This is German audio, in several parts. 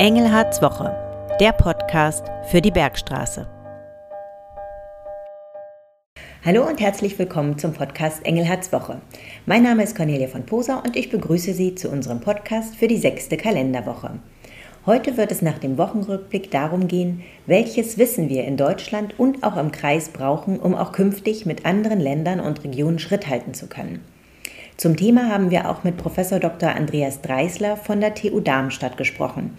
Engelhards Woche, der Podcast für die Bergstraße. Hallo und herzlich willkommen zum Podcast Engelhards Woche. Mein Name ist Cornelia von Posa und ich begrüße Sie zu unserem Podcast für die sechste Kalenderwoche. Heute wird es nach dem Wochenrückblick darum gehen, welches Wissen wir in Deutschland und auch im Kreis brauchen, um auch künftig mit anderen Ländern und Regionen Schritt halten zu können. Zum Thema haben wir auch mit Professor Dr. Andreas Dreisler von der TU Darmstadt gesprochen.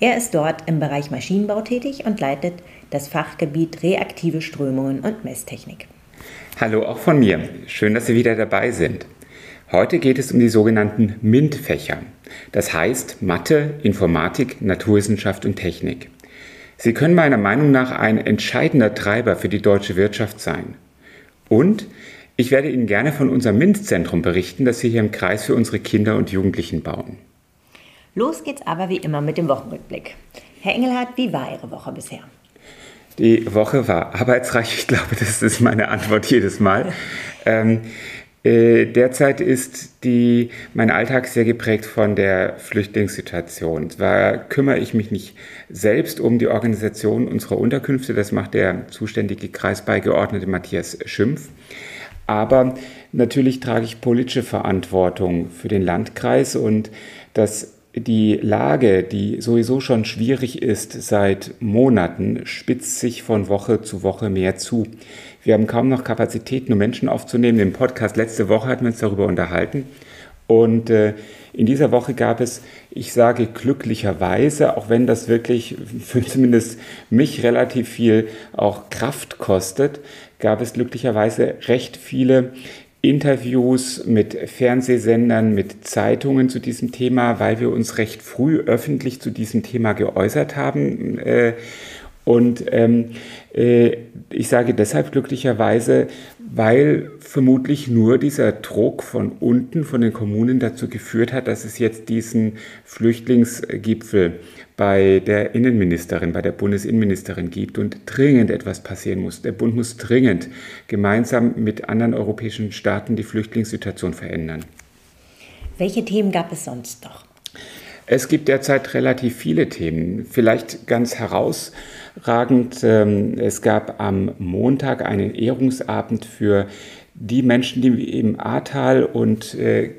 Er ist dort im Bereich Maschinenbau tätig und leitet das Fachgebiet Reaktive Strömungen und Messtechnik. Hallo auch von mir. Schön, dass Sie wieder dabei sind. Heute geht es um die sogenannten MINT-Fächer. Das heißt Mathe, Informatik, Naturwissenschaft und Technik. Sie können meiner Meinung nach ein entscheidender Treiber für die deutsche Wirtschaft sein. Und ich werde Ihnen gerne von unserem MINT-Zentrum berichten, das wir hier im Kreis für unsere Kinder und Jugendlichen bauen. Los geht's aber wie immer mit dem Wochenrückblick. Herr Engelhardt, wie war Ihre Woche bisher? Die Woche war arbeitsreich. Ich glaube, das ist meine Antwort jedes Mal. ähm, äh, derzeit ist die, mein Alltag sehr geprägt von der Flüchtlingssituation. Zwar kümmere ich mich nicht selbst um die Organisation unserer Unterkünfte, das macht der zuständige Kreisbeigeordnete Matthias Schimpf. Aber natürlich trage ich politische Verantwortung für den Landkreis und dass die Lage, die sowieso schon schwierig ist seit Monaten, spitzt sich von Woche zu Woche mehr zu. Wir haben kaum noch Kapazitäten, um Menschen aufzunehmen. Im Podcast letzte Woche hatten wir uns darüber unterhalten. Und äh, in dieser Woche gab es, ich sage glücklicherweise, auch wenn das wirklich für zumindest mich relativ viel auch Kraft kostet, gab es glücklicherweise recht viele Interviews mit Fernsehsendern, mit Zeitungen zu diesem Thema, weil wir uns recht früh öffentlich zu diesem Thema geäußert haben. Äh, und ähm, äh, ich sage deshalb glücklicherweise, weil vermutlich nur dieser Druck von unten, von den Kommunen dazu geführt hat, dass es jetzt diesen Flüchtlingsgipfel bei der Innenministerin, bei der Bundesinnenministerin gibt und dringend etwas passieren muss. Der Bund muss dringend gemeinsam mit anderen europäischen Staaten die Flüchtlingssituation verändern. Welche Themen gab es sonst noch? Es gibt derzeit relativ viele Themen. Vielleicht ganz herausragend, ähm, es gab am Montag einen Ehrungsabend für die Menschen, die im Ahrtal und äh,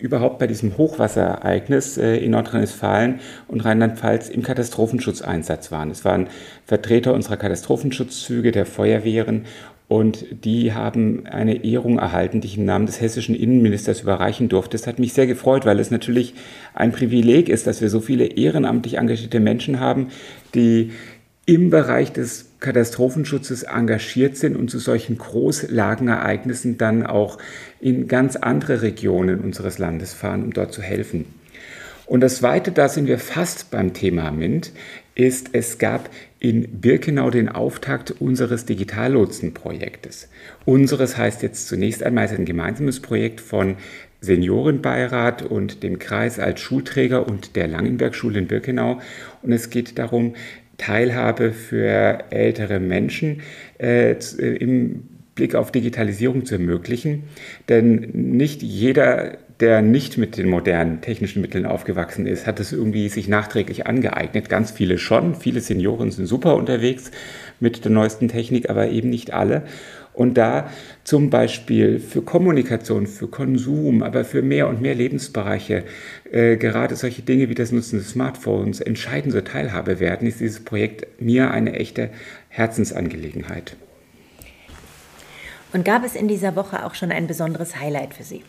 überhaupt bei diesem Hochwasserereignis äh, in Nordrhein-Westfalen und Rheinland-Pfalz im Katastrophenschutzeinsatz waren. Es waren Vertreter unserer Katastrophenschutzzüge, der Feuerwehren und die haben eine Ehrung erhalten, die ich im Namen des hessischen Innenministers überreichen durfte. Das hat mich sehr gefreut, weil es natürlich ein Privileg ist, dass wir so viele ehrenamtlich engagierte Menschen haben, die im Bereich des Katastrophenschutzes engagiert sind und zu solchen Großlagenereignissen dann auch in ganz andere Regionen unseres Landes fahren, um dort zu helfen. Und das Zweite, da sind wir fast beim Thema MINT, ist, es gab in Birkenau den Auftakt unseres Digitallotsenprojektes. Unseres heißt jetzt zunächst einmal ein gemeinsames Projekt von Seniorenbeirat und dem Kreis als Schulträger und der Langenbergschule in Birkenau. Und es geht darum, Teilhabe für ältere Menschen äh, im Blick auf Digitalisierung zu ermöglichen. Denn nicht jeder der nicht mit den modernen technischen Mitteln aufgewachsen ist, hat es irgendwie sich nachträglich angeeignet. Ganz viele schon. Viele Senioren sind super unterwegs mit der neuesten Technik, aber eben nicht alle. Und da zum Beispiel für Kommunikation, für Konsum, aber für mehr und mehr Lebensbereiche, äh, gerade solche Dinge wie das Nutzen des Smartphones entscheidende Teilhabe werden, ist dieses Projekt mir eine echte Herzensangelegenheit. Und gab es in dieser Woche auch schon ein besonderes Highlight für Sie?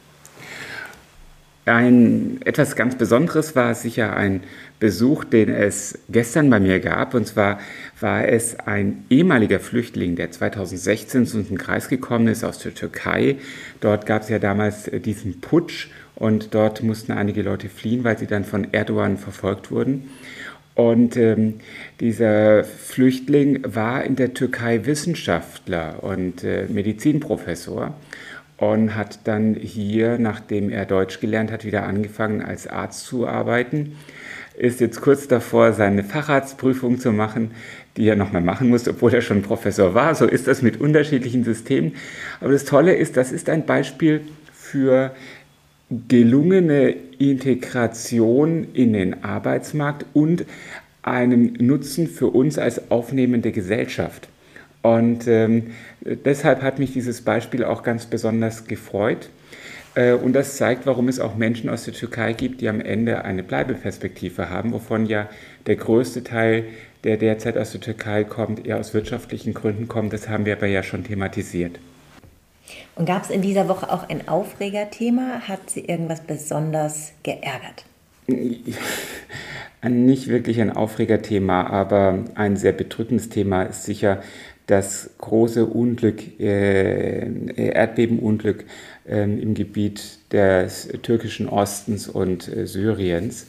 Ein etwas ganz Besonderes war sicher ein Besuch, den es gestern bei mir gab. Und zwar war es ein ehemaliger Flüchtling, der 2016 zu unserem Kreis gekommen ist aus der Türkei. Dort gab es ja damals diesen Putsch und dort mussten einige Leute fliehen, weil sie dann von Erdogan verfolgt wurden. Und ähm, dieser Flüchtling war in der Türkei Wissenschaftler und äh, Medizinprofessor und hat dann hier, nachdem er Deutsch gelernt hat, wieder angefangen als Arzt zu arbeiten. Ist jetzt kurz davor, seine Facharztprüfung zu machen, die er nochmal machen muss, obwohl er schon Professor war. So ist das mit unterschiedlichen Systemen. Aber das Tolle ist, das ist ein Beispiel für gelungene Integration in den Arbeitsmarkt und einen Nutzen für uns als aufnehmende Gesellschaft. Und ähm, deshalb hat mich dieses Beispiel auch ganz besonders gefreut. Äh, und das zeigt, warum es auch Menschen aus der Türkei gibt, die am Ende eine Bleibeperspektive haben, wovon ja der größte Teil, der derzeit aus der Türkei kommt, eher aus wirtschaftlichen Gründen kommt. Das haben wir aber ja schon thematisiert. Und gab es in dieser Woche auch ein Aufregerthema? Hat Sie irgendwas besonders geärgert? Nicht wirklich ein Aufregerthema, aber ein sehr bedrückendes Thema ist sicher das große Unglück, äh, Erdbebenunglück äh, im Gebiet des türkischen Ostens und äh, Syriens.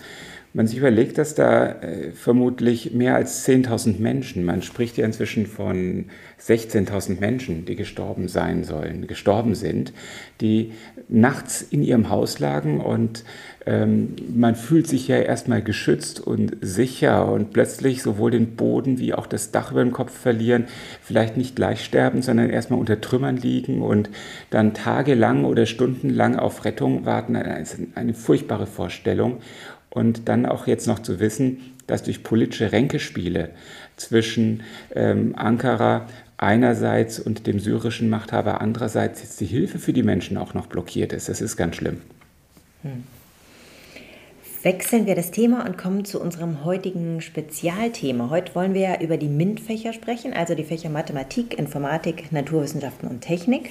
Man sich überlegt, dass da äh, vermutlich mehr als 10.000 Menschen, man spricht ja inzwischen von 16.000 Menschen, die gestorben sein sollen, gestorben sind, die nachts in ihrem Haus lagen und ähm, man fühlt sich ja erstmal geschützt und sicher und plötzlich sowohl den Boden wie auch das Dach über dem Kopf verlieren, vielleicht nicht gleich sterben, sondern erstmal unter Trümmern liegen und dann tagelang oder stundenlang auf Rettung warten. Eine, eine furchtbare Vorstellung. Und dann auch jetzt noch zu wissen, dass durch politische Ränkespiele zwischen ähm, Ankara einerseits und dem syrischen Machthaber andererseits jetzt die Hilfe für die Menschen auch noch blockiert ist. Das ist ganz schlimm. Hm. Wechseln wir das Thema und kommen zu unserem heutigen Spezialthema. Heute wollen wir ja über die MINT-Fächer sprechen, also die Fächer Mathematik, Informatik, Naturwissenschaften und Technik.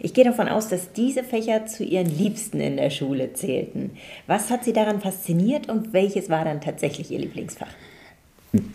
Ich gehe davon aus, dass diese Fächer zu Ihren Liebsten in der Schule zählten. Was hat Sie daran fasziniert und welches war dann tatsächlich Ihr Lieblingsfach?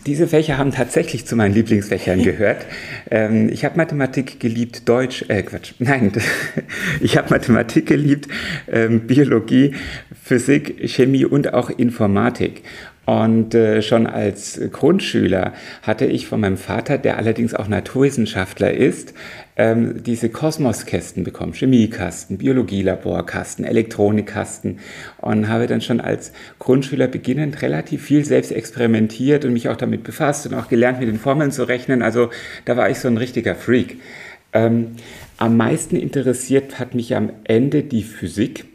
Diese Fächer haben tatsächlich zu meinen Lieblingsfächern gehört. ähm, ich habe Mathematik geliebt, Deutsch, äh Quatsch, nein, ich habe Mathematik geliebt, ähm, Biologie, Physik, Chemie und auch Informatik. Und äh, schon als Grundschüler hatte ich von meinem Vater, der allerdings auch Naturwissenschaftler ist, ähm, diese Kosmoskästen bekommen, Chemiekasten, Biologielaborkasten, Elektronikkasten und habe dann schon als Grundschüler beginnend relativ viel selbst experimentiert und mich auch damit befasst und auch gelernt, mit den Formeln zu rechnen. Also da war ich so ein richtiger Freak. Ähm, am meisten interessiert hat mich am Ende die Physik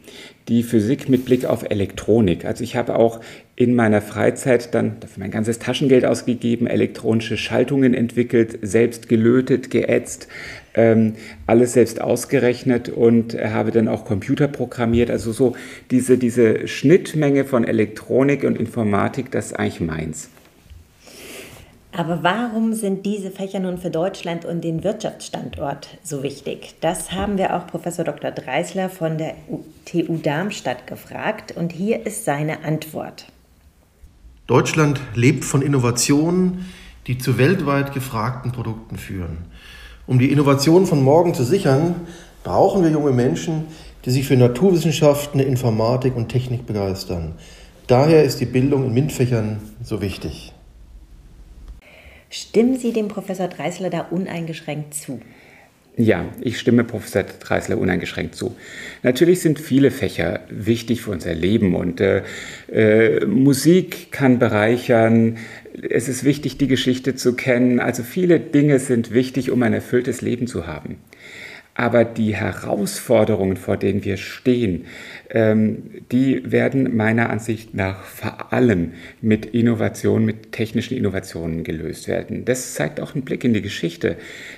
die Physik mit Blick auf Elektronik. Also ich habe auch in meiner Freizeit dann dafür mein ganzes Taschengeld ausgegeben, elektronische Schaltungen entwickelt, selbst gelötet, geätzt, ähm, alles selbst ausgerechnet und habe dann auch Computer programmiert. Also so diese, diese Schnittmenge von Elektronik und Informatik, das ist eigentlich meins. Aber warum sind diese Fächer nun für Deutschland und den Wirtschaftsstandort so wichtig? Das haben wir auch Professor Dr. Dreisler von der TU Darmstadt gefragt und hier ist seine Antwort. Deutschland lebt von Innovationen, die zu weltweit gefragten Produkten führen. Um die Innovation von morgen zu sichern, brauchen wir junge Menschen, die sich für Naturwissenschaften, Informatik und Technik begeistern. Daher ist die Bildung in MINT-Fächern so wichtig. Stimmen Sie dem Professor Dreisler da uneingeschränkt zu? Ja, ich stimme Professor Dreisler uneingeschränkt zu. Natürlich sind viele Fächer wichtig für unser Leben und äh, äh, Musik kann bereichern. Es ist wichtig, die Geschichte zu kennen. Also viele Dinge sind wichtig, um ein erfülltes Leben zu haben. Aber die Herausforderungen, vor denen wir stehen, ähm, die werden meiner Ansicht nach vor allem mit Innovationen, mit technischen Innovationen gelöst werden. Das zeigt auch ein Blick in die Geschichte.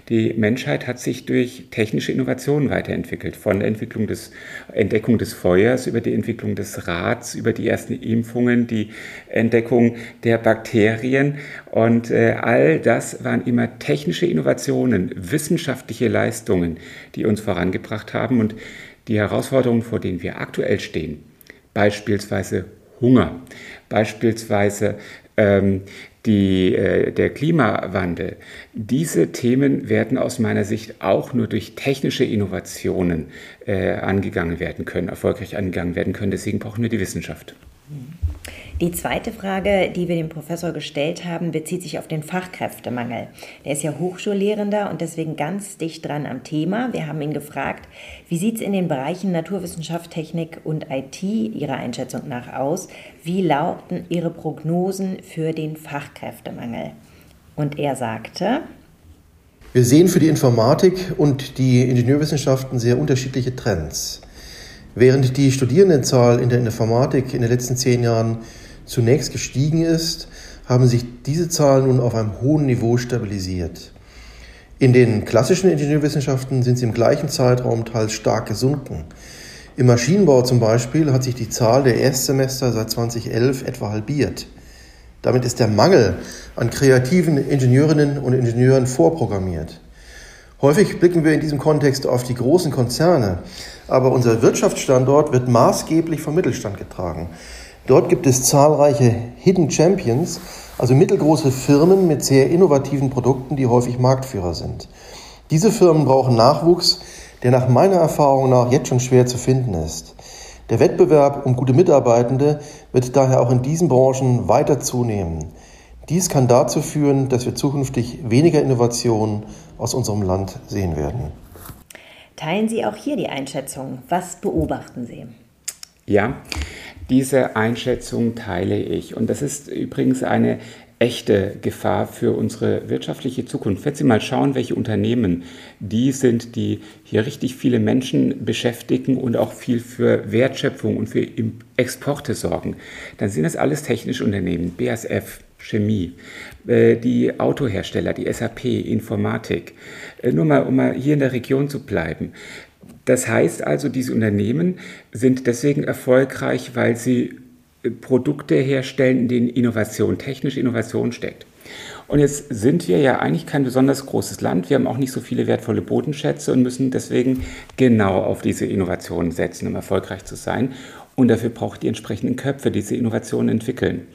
Die Menschheit hat sich durch technische Innovationen weiterentwickelt. Von der Entwicklung des, Entdeckung des Feuers über die Entwicklung des Rads, über die ersten Impfungen, die Entdeckung der Bakterien. Und äh, all das waren immer technische Innovationen, wissenschaftliche Leistungen, die uns vorangebracht haben. Und die Herausforderungen, vor denen wir aktuell stehen, beispielsweise Hunger, beispielsweise ähm, die, äh, der Klimawandel, diese Themen werden aus meiner Sicht auch nur durch technische Innovationen äh, angegangen werden können, erfolgreich angegangen werden können. Deswegen brauchen wir die Wissenschaft. Die zweite Frage, die wir dem Professor gestellt haben, bezieht sich auf den Fachkräftemangel. Der ist ja Hochschullehrender und deswegen ganz dicht dran am Thema. Wir haben ihn gefragt, wie sieht es in den Bereichen Naturwissenschaft, Technik und IT Ihrer Einschätzung nach aus? Wie lauten Ihre Prognosen für den Fachkräftemangel? Und er sagte, wir sehen für die Informatik und die Ingenieurwissenschaften sehr unterschiedliche Trends. Während die Studierendenzahl in der Informatik in den letzten zehn Jahren zunächst gestiegen ist, haben sich diese Zahlen nun auf einem hohen Niveau stabilisiert. In den klassischen Ingenieurwissenschaften sind sie im gleichen Zeitraum teils stark gesunken. Im Maschinenbau zum Beispiel hat sich die Zahl der Erstsemester seit 2011 etwa halbiert. Damit ist der Mangel an kreativen Ingenieurinnen und Ingenieuren vorprogrammiert. Häufig blicken wir in diesem Kontext auf die großen Konzerne, aber unser Wirtschaftsstandort wird maßgeblich vom Mittelstand getragen. Dort gibt es zahlreiche Hidden Champions, also mittelgroße Firmen mit sehr innovativen Produkten, die häufig Marktführer sind. Diese Firmen brauchen Nachwuchs, der nach meiner Erfahrung nach jetzt schon schwer zu finden ist. Der Wettbewerb um gute Mitarbeitende wird daher auch in diesen Branchen weiter zunehmen. Dies kann dazu führen, dass wir zukünftig weniger Innovationen aus unserem Land sehen werden. Teilen Sie auch hier die Einschätzung? Was beobachten Sie? Ja, diese Einschätzung teile ich. Und das ist übrigens eine echte Gefahr für unsere wirtschaftliche Zukunft. Wenn Sie mal schauen, welche Unternehmen die sind, die hier richtig viele Menschen beschäftigen und auch viel für Wertschöpfung und für Exporte sorgen, dann sind das alles technische Unternehmen, BASF, Chemie, äh, die Autohersteller, die SAP, Informatik. Äh, nur mal, um mal hier in der Region zu bleiben. Das heißt also, diese Unternehmen sind deswegen erfolgreich, weil sie Produkte herstellen, in denen Innovation, technische Innovation steckt. Und jetzt sind wir ja eigentlich kein besonders großes Land. Wir haben auch nicht so viele wertvolle Bodenschätze und müssen deswegen genau auf diese Innovationen setzen, um erfolgreich zu sein. Und dafür braucht die entsprechenden Köpfe, die diese Innovationen entwickeln.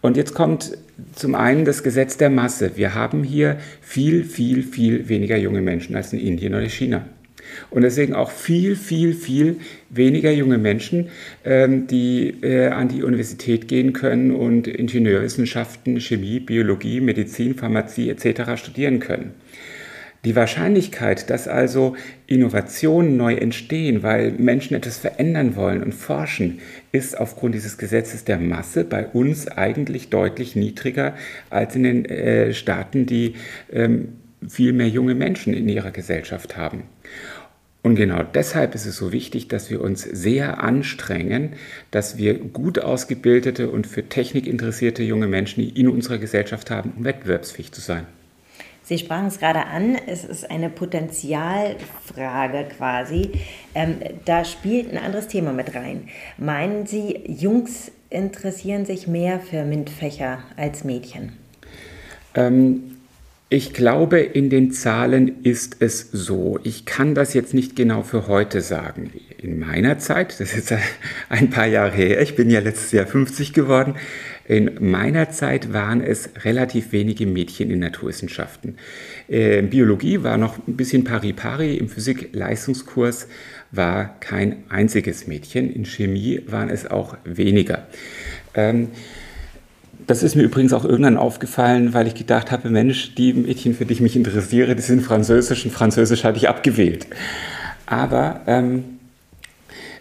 Und jetzt kommt zum einen das Gesetz der Masse. Wir haben hier viel, viel, viel weniger junge Menschen als in Indien oder China. Und deswegen auch viel, viel, viel weniger junge Menschen, ähm, die äh, an die Universität gehen können und Ingenieurwissenschaften, Chemie, Biologie, Medizin, Pharmazie etc. studieren können. Die Wahrscheinlichkeit, dass also Innovationen neu entstehen, weil Menschen etwas verändern wollen und forschen, ist aufgrund dieses Gesetzes der Masse bei uns eigentlich deutlich niedriger als in den äh, Staaten, die ähm, viel mehr junge Menschen in ihrer Gesellschaft haben. Und genau deshalb ist es so wichtig, dass wir uns sehr anstrengen, dass wir gut ausgebildete und für Technik interessierte junge Menschen in unserer Gesellschaft haben, um wettbewerbsfähig zu sein. Sie sprachen es gerade an, es ist eine Potenzialfrage quasi. Ähm, da spielt ein anderes Thema mit rein. Meinen Sie, Jungs interessieren sich mehr für MINT-Fächer als Mädchen? Ähm, ich glaube, in den Zahlen ist es so. Ich kann das jetzt nicht genau für heute sagen. In meiner Zeit, das ist ein paar Jahre her, ich bin ja letztes Jahr 50 geworden, in meiner Zeit waren es relativ wenige Mädchen in Naturwissenschaften. In Biologie war noch ein bisschen pari-pari, im Physik-Leistungskurs war kein einziges Mädchen, in Chemie waren es auch weniger. Ähm, das ist mir übrigens auch irgendwann aufgefallen, weil ich gedacht habe, Mensch, die Mädchen, für die ich mich interessiere, die sind Französisch und Französisch hatte ich abgewählt. Aber ähm,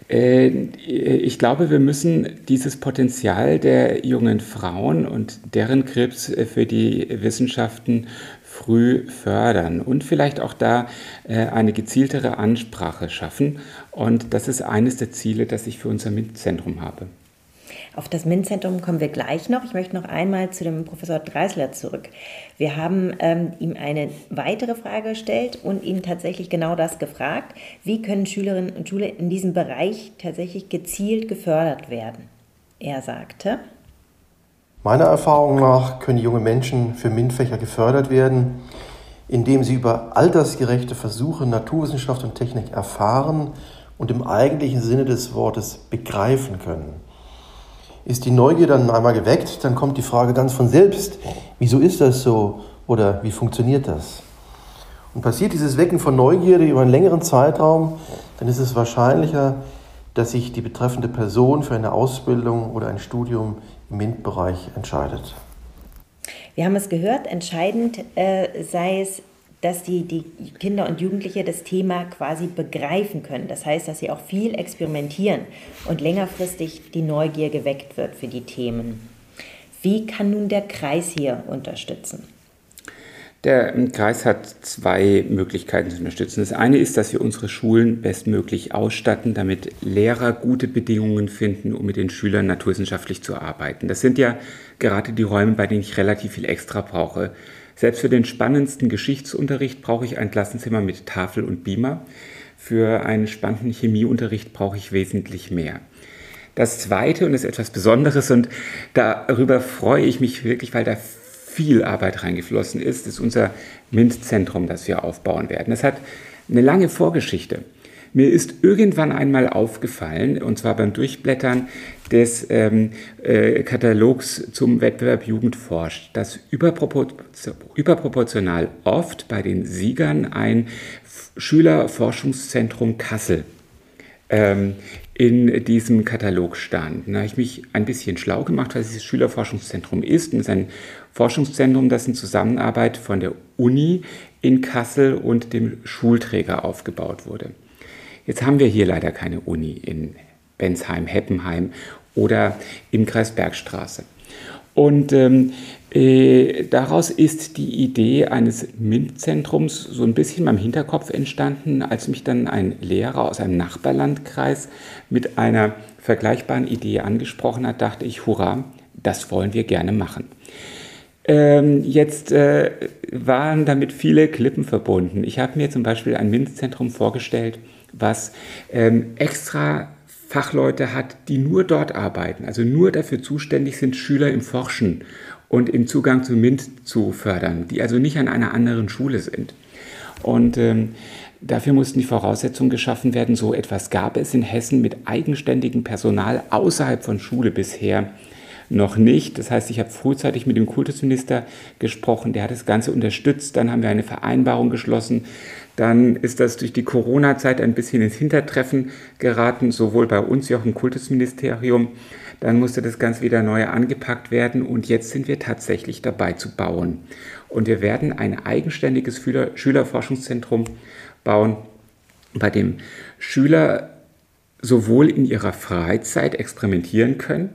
äh, ich glaube, wir müssen dieses Potenzial der jungen Frauen und deren Krebs für die Wissenschaften früh fördern und vielleicht auch da äh, eine gezieltere Ansprache schaffen. Und das ist eines der Ziele, das ich für unser MINT-Zentrum habe. Auf das MINT-Zentrum kommen wir gleich noch. Ich möchte noch einmal zu dem Professor Dreisler zurück. Wir haben ähm, ihm eine weitere Frage gestellt und ihn tatsächlich genau das gefragt. Wie können Schülerinnen und Schüler in diesem Bereich tatsächlich gezielt gefördert werden? Er sagte, Meiner Erfahrung nach können junge Menschen für MINT-Fächer gefördert werden, indem sie über altersgerechte Versuche Naturwissenschaft und Technik erfahren und im eigentlichen Sinne des Wortes begreifen können. Ist die Neugier dann einmal geweckt, dann kommt die Frage ganz von selbst, wieso ist das so oder wie funktioniert das? Und passiert dieses Wecken von Neugierde über einen längeren Zeitraum, dann ist es wahrscheinlicher, dass sich die betreffende Person für eine Ausbildung oder ein Studium im MINT-Bereich entscheidet. Wir haben es gehört, entscheidend äh, sei es, dass die, die Kinder und Jugendliche das Thema quasi begreifen können. Das heißt, dass sie auch viel experimentieren und längerfristig die Neugier geweckt wird für die Themen. Wie kann nun der Kreis hier unterstützen? Der Kreis hat zwei Möglichkeiten zu unterstützen. Das eine ist, dass wir unsere Schulen bestmöglich ausstatten, damit Lehrer gute Bedingungen finden, um mit den Schülern naturwissenschaftlich zu arbeiten. Das sind ja gerade die Räume, bei denen ich relativ viel extra brauche. Selbst für den spannendsten Geschichtsunterricht brauche ich ein Klassenzimmer mit Tafel und Beamer. Für einen spannenden Chemieunterricht brauche ich wesentlich mehr. Das Zweite, und ist etwas Besonderes, und darüber freue ich mich wirklich, weil da viel Arbeit reingeflossen ist, ist unser MINT-Zentrum, das wir aufbauen werden. Das hat eine lange Vorgeschichte. Mir ist irgendwann einmal aufgefallen, und zwar beim Durchblättern des ähm, äh, Katalogs zum Wettbewerb Jugend forscht, dass überproportional oft bei den Siegern ein Schülerforschungszentrum Kassel ähm, in diesem Katalog stand. Da habe ich mich ein bisschen schlau gemacht, was dieses Schülerforschungszentrum ist. Und es ist ein Forschungszentrum, das in Zusammenarbeit von der Uni in Kassel und dem Schulträger aufgebaut wurde. Jetzt haben wir hier leider keine Uni in Bensheim, Heppenheim oder im Kreis Bergstraße. Und ähm, äh, daraus ist die Idee eines MINT-Zentrums so ein bisschen in meinem Hinterkopf entstanden, als mich dann ein Lehrer aus einem Nachbarlandkreis mit einer vergleichbaren Idee angesprochen hat, dachte ich, hurra, das wollen wir gerne machen. Ähm, jetzt äh, waren damit viele Klippen verbunden. Ich habe mir zum Beispiel ein MINT-Zentrum vorgestellt, was ähm, extra Fachleute hat, die nur dort arbeiten, also nur dafür zuständig sind, Schüler im Forschen und im Zugang zu MINT zu fördern, die also nicht an einer anderen Schule sind. Und ähm, dafür mussten die Voraussetzungen geschaffen werden. So etwas gab es in Hessen mit eigenständigem Personal außerhalb von Schule bisher noch nicht. Das heißt, ich habe frühzeitig mit dem Kultusminister gesprochen, der hat das Ganze unterstützt. Dann haben wir eine Vereinbarung geschlossen dann ist das durch die Corona-Zeit ein bisschen ins Hintertreffen geraten, sowohl bei uns wie auch im Kultusministerium. Dann musste das Ganze wieder neu angepackt werden und jetzt sind wir tatsächlich dabei zu bauen. Und wir werden ein eigenständiges Schülerforschungszentrum bauen, bei dem Schüler sowohl in ihrer Freizeit experimentieren können,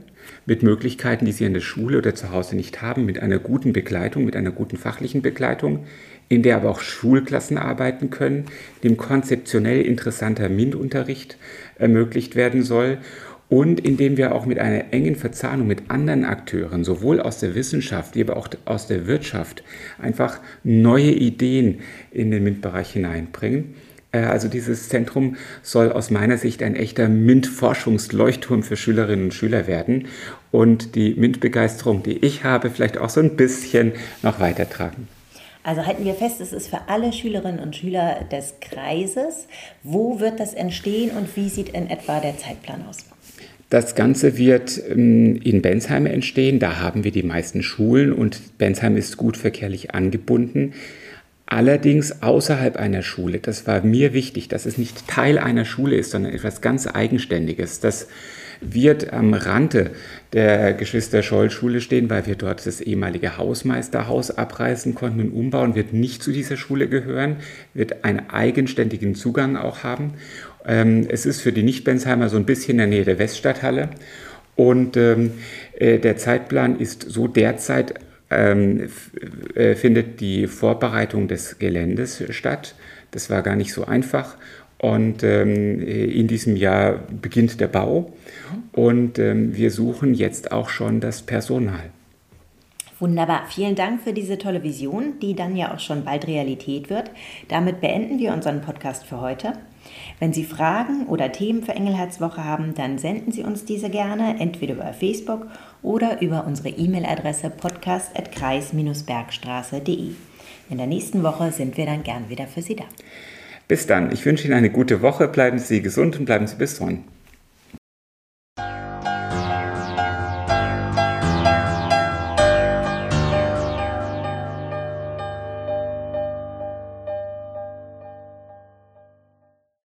mit Möglichkeiten, die sie in der Schule oder zu Hause nicht haben, mit einer guten Begleitung, mit einer guten fachlichen Begleitung, in der aber auch Schulklassen arbeiten können, dem konzeptionell interessanter MINT-Unterricht ermöglicht werden soll und indem wir auch mit einer engen Verzahnung mit anderen Akteuren, sowohl aus der Wissenschaft, wie aber auch aus der Wirtschaft, einfach neue Ideen in den MINT-Bereich hineinbringen. Äh, also dieses Zentrum soll aus meiner Sicht ein echter MINT-Forschungsleuchtturm für Schülerinnen und Schüler werden und die MINT-Begeisterung, die ich habe, vielleicht auch so ein bisschen noch weitertragen. Also halten wir fest, es ist für alle Schülerinnen und Schüler des Kreises. Wo wird das entstehen und wie sieht in etwa der Zeitplan aus? Das Ganze wird ähm, in Bensheim entstehen. Da haben wir die meisten Schulen und Bensheim ist gut verkehrlich angebunden. Allerdings außerhalb einer Schule. Das war mir wichtig, dass es nicht Teil einer Schule ist, sondern etwas ganz Eigenständiges. Das wird am Rande der Geschwister-Scholl-Schule stehen, weil wir dort das ehemalige Hausmeisterhaus abreißen konnten und umbauen, wird nicht zu dieser Schule gehören, wird einen eigenständigen Zugang auch haben. Ähm, es ist für die Nicht-Bensheimer so ein bisschen in der Nähe der Weststadthalle und ähm, äh, der Zeitplan ist so derzeit ähm, äh, findet die Vorbereitung des Geländes statt. Das war gar nicht so einfach und ähm, in diesem Jahr beginnt der Bau und ähm, wir suchen jetzt auch schon das Personal. Wunderbar. Vielen Dank für diese tolle Vision, die dann ja auch schon bald Realität wird. Damit beenden wir unseren Podcast für heute. Wenn Sie Fragen oder Themen für Engelherzwoche haben, dann senden Sie uns diese gerne entweder über Facebook oder über unsere E-Mail-Adresse podcast.kreis-bergstraße.de. In der nächsten Woche sind wir dann gern wieder für Sie da. Bis dann. Ich wünsche Ihnen eine gute Woche. Bleiben Sie gesund und bleiben Sie bis dran.